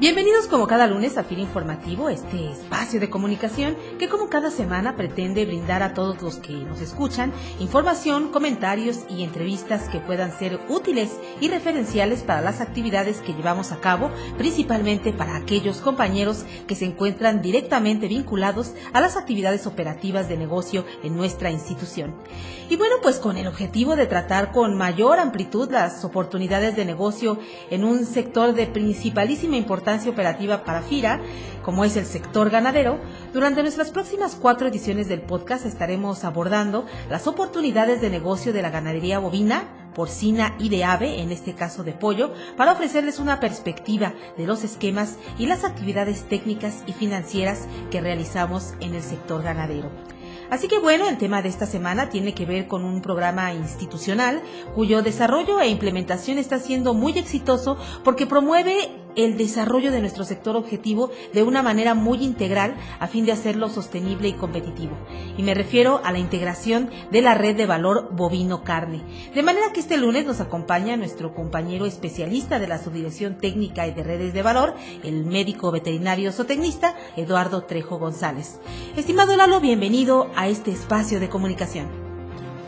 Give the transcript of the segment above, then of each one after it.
Bienvenidos como cada lunes a FIR Informativo, este espacio de comunicación que como cada semana pretende brindar a todos los que nos escuchan información, comentarios y entrevistas que puedan ser útiles y referenciales para las actividades que llevamos a cabo, principalmente para aquellos compañeros que se encuentran directamente vinculados a las actividades operativas de negocio en nuestra institución. Y bueno, pues con el objetivo de tratar con mayor amplitud las oportunidades de negocio en un sector de principalísima importancia operativa para FIRA, como es el sector ganadero, durante nuestras próximas cuatro ediciones del podcast estaremos abordando las oportunidades de negocio de la ganadería bovina, porcina y de ave, en este caso de pollo, para ofrecerles una perspectiva de los esquemas y las actividades técnicas y financieras que realizamos en el sector ganadero. Así que bueno, el tema de esta semana tiene que ver con un programa institucional cuyo desarrollo e implementación está siendo muy exitoso porque promueve el desarrollo de nuestro sector objetivo de una manera muy integral a fin de hacerlo sostenible y competitivo. Y me refiero a la integración de la red de valor bovino carne. De manera que este lunes nos acompaña nuestro compañero especialista de la Subdirección Técnica y de Redes de Valor, el médico veterinario zootecnista Eduardo Trejo González. Estimado Lalo, bienvenido a este espacio de comunicación.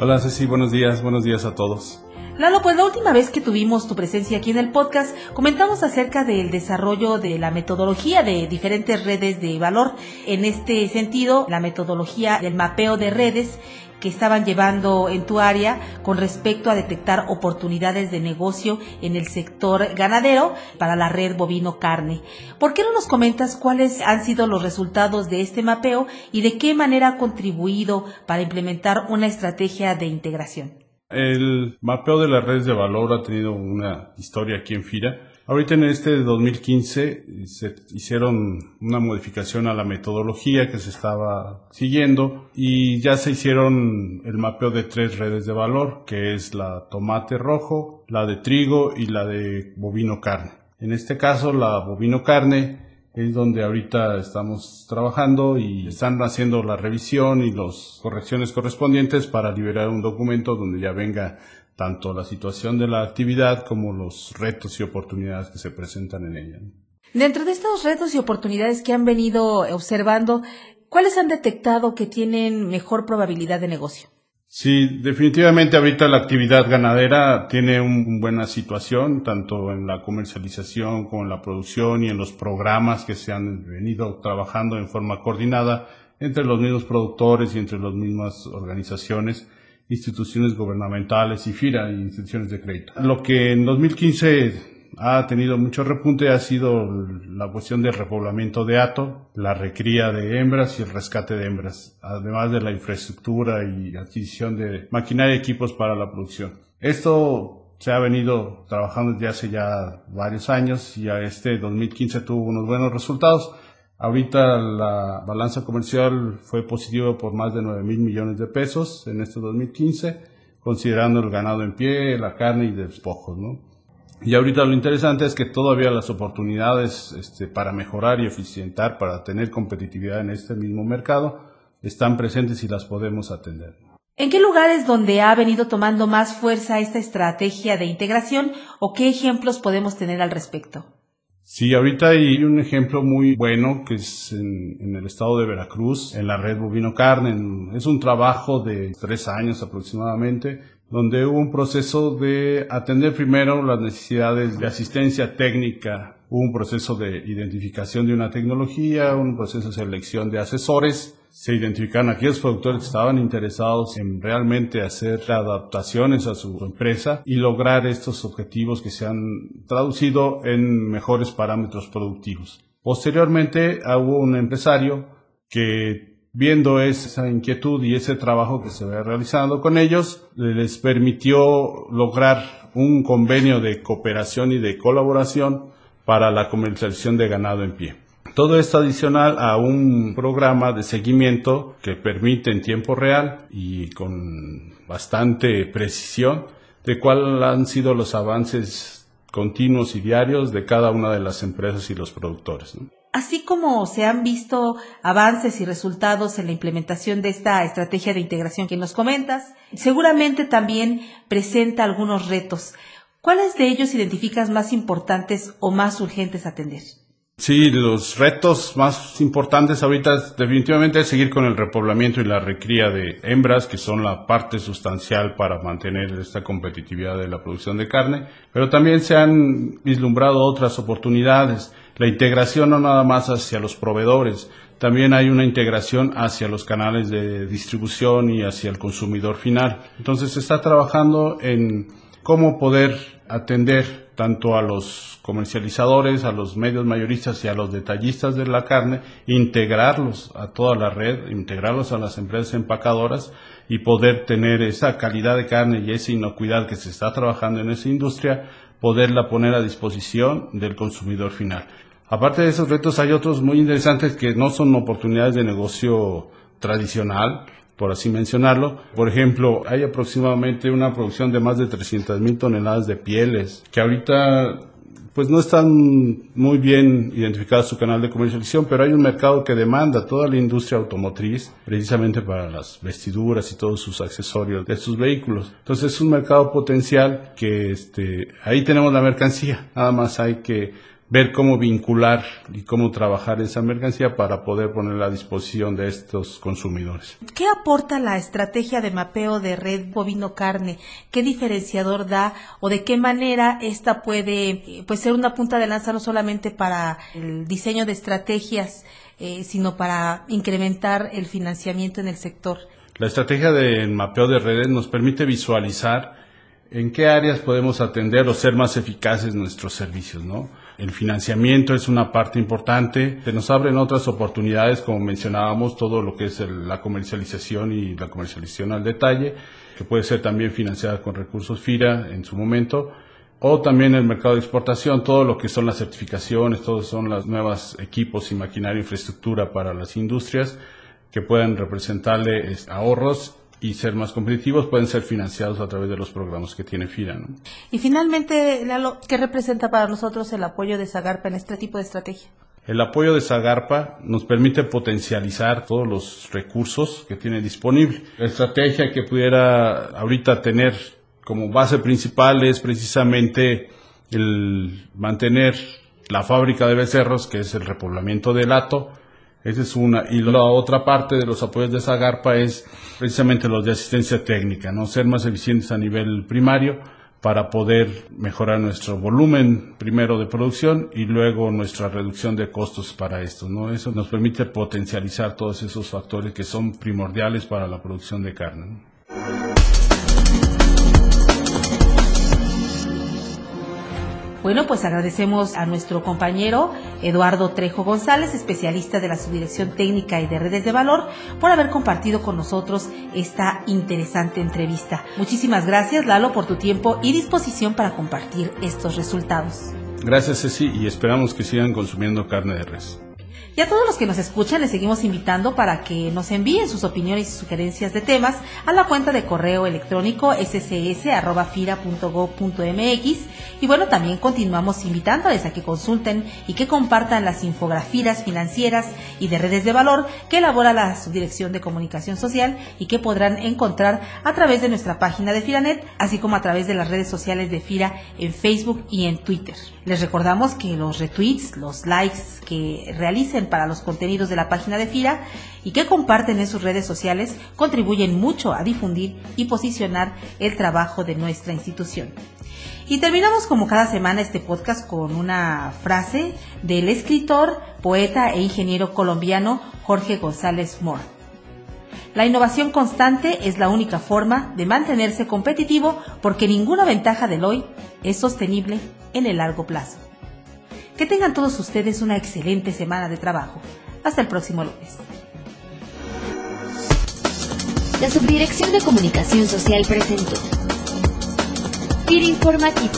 Hola Ceci, buenos días, buenos días a todos. Lalo, pues la última vez que tuvimos tu presencia aquí en el podcast, comentamos acerca del desarrollo de la metodología de diferentes redes de valor. En este sentido, la metodología del mapeo de redes que estaban llevando en tu área con respecto a detectar oportunidades de negocio en el sector ganadero para la red bovino carne. ¿Por qué no nos comentas cuáles han sido los resultados de este mapeo y de qué manera ha contribuido para implementar una estrategia de integración? El mapeo de las redes de valor ha tenido una historia aquí en FIRA. Ahorita en este 2015 se hicieron una modificación a la metodología que se estaba siguiendo y ya se hicieron el mapeo de tres redes de valor, que es la tomate rojo, la de trigo y la de bovino carne. En este caso, la bovino carne es donde ahorita estamos trabajando y están haciendo la revisión y las correcciones correspondientes para liberar un documento donde ya venga tanto la situación de la actividad como los retos y oportunidades que se presentan en ella. Dentro de estos retos y oportunidades que han venido observando, ¿cuáles han detectado que tienen mejor probabilidad de negocio? Sí, definitivamente ahorita la actividad ganadera tiene una buena situación, tanto en la comercialización como en la producción y en los programas que se han venido trabajando en forma coordinada entre los mismos productores y entre las mismas organizaciones, instituciones gubernamentales y FIRA instituciones de crédito. Lo que en 2015 ha tenido mucho repunte ha sido la cuestión del repoblamiento de hato, la recría de hembras y el rescate de hembras, además de la infraestructura y adquisición de maquinaria y equipos para la producción. Esto se ha venido trabajando desde hace ya varios años y a este 2015 tuvo unos buenos resultados. Ahorita la balanza comercial fue positiva por más de 9 mil millones de pesos en este 2015, considerando el ganado en pie, la carne y despojos, ¿no? Y ahorita lo interesante es que todavía las oportunidades este, para mejorar y eficientar, para tener competitividad en este mismo mercado, están presentes y las podemos atender. ¿En qué lugares donde ha venido tomando más fuerza esta estrategia de integración o qué ejemplos podemos tener al respecto? Sí, ahorita hay un ejemplo muy bueno que es en, en el estado de Veracruz, en la red bovino carne. Es un trabajo de tres años aproximadamente donde hubo un proceso de atender primero las necesidades de asistencia técnica, hubo un proceso de identificación de una tecnología, un proceso de selección de asesores, se identificaron aquellos productores que estaban interesados en realmente hacer adaptaciones a su empresa y lograr estos objetivos que se han traducido en mejores parámetros productivos. Posteriormente hubo un empresario que viendo esa inquietud y ese trabajo que se había realizado con ellos, les permitió lograr un convenio de cooperación y de colaboración para la comercialización de ganado en pie. Todo esto adicional a un programa de seguimiento que permite en tiempo real y con bastante precisión de cuáles han sido los avances continuos y diarios de cada una de las empresas y los productores. Así como se han visto avances y resultados en la implementación de esta estrategia de integración que nos comentas, seguramente también presenta algunos retos. ¿Cuáles de ellos identificas más importantes o más urgentes atender? Sí, los retos más importantes ahorita definitivamente es seguir con el repoblamiento y la recría de hembras, que son la parte sustancial para mantener esta competitividad de la producción de carne, pero también se han vislumbrado otras oportunidades. La integración no nada más hacia los proveedores, también hay una integración hacia los canales de distribución y hacia el consumidor final. Entonces se está trabajando en cómo poder atender tanto a los comercializadores, a los medios mayoristas y a los detallistas de la carne, integrarlos a toda la red, integrarlos a las empresas empacadoras y poder tener esa calidad de carne y esa inocuidad que se está trabajando en esa industria, poderla poner a disposición del consumidor final. Aparte de esos retos hay otros muy interesantes que no son oportunidades de negocio tradicional, por así mencionarlo. Por ejemplo, hay aproximadamente una producción de más de 300 mil toneladas de pieles, que ahorita pues no están muy bien identificados su canal de comercialización, pero hay un mercado que demanda toda la industria automotriz, precisamente para las vestiduras y todos sus accesorios de sus vehículos. Entonces es un mercado potencial que este, ahí tenemos la mercancía, nada más hay que ver cómo vincular y cómo trabajar esa mercancía para poder ponerla a disposición de estos consumidores. ¿Qué aporta la estrategia de mapeo de red bovino carne? ¿Qué diferenciador da o de qué manera esta puede pues, ser una punta de lanza no solamente para el diseño de estrategias, eh, sino para incrementar el financiamiento en el sector? La estrategia de mapeo de redes nos permite visualizar en qué áreas podemos atender o ser más eficaces nuestros servicios, ¿no? El financiamiento es una parte importante. Se nos abren otras oportunidades, como mencionábamos, todo lo que es la comercialización y la comercialización al detalle, que puede ser también financiada con recursos FIRA en su momento, o también el mercado de exportación, todo lo que son las certificaciones, todos son los nuevos equipos y maquinaria infraestructura para las industrias que pueden representarle ahorros y ser más competitivos pueden ser financiados a través de los programas que tiene FIRA. Y finalmente, Lalo, ¿qué representa para nosotros el apoyo de Zagarpa en este tipo de estrategia? El apoyo de Zagarpa nos permite potencializar todos los recursos que tiene disponible. La estrategia que pudiera ahorita tener como base principal es precisamente el mantener la fábrica de becerros, que es el repoblamiento del hato, esa es una. Y la otra parte de los apoyos de Zagarpa es precisamente los de asistencia técnica, ¿no? Ser más eficientes a nivel primario para poder mejorar nuestro volumen primero de producción y luego nuestra reducción de costos para esto, ¿no? Eso nos permite potencializar todos esos factores que son primordiales para la producción de carne. Bueno, pues agradecemos a nuestro compañero Eduardo Trejo González, especialista de la Subdirección Técnica y de Redes de Valor, por haber compartido con nosotros esta interesante entrevista. Muchísimas gracias, Lalo, por tu tiempo y disposición para compartir estos resultados. Gracias, Ceci, y esperamos que sigan consumiendo carne de res. Y a todos los que nos escuchan les seguimos invitando para que nos envíen sus opiniones y sugerencias de temas a la cuenta de correo electrónico scs.fira.gov.mx y bueno, también continuamos invitándoles a que consulten y que compartan las infografías financieras y de redes de valor que elabora la Subdirección de Comunicación Social y que podrán encontrar a través de nuestra página de Firanet, así como a través de las redes sociales de Fira en Facebook y en Twitter. Les recordamos que los retweets, los likes que realicen para los contenidos de la página de FIRA y que comparten en sus redes sociales contribuyen mucho a difundir y posicionar el trabajo de nuestra institución. Y terminamos como cada semana este podcast con una frase del escritor, poeta e ingeniero colombiano Jorge González Moore. La innovación constante es la única forma de mantenerse competitivo porque ninguna ventaja del hoy es sostenible en el largo plazo. Que tengan todos ustedes una excelente semana de trabajo. Hasta el próximo lunes. La Subdirección de Comunicación Social presentó. Informativo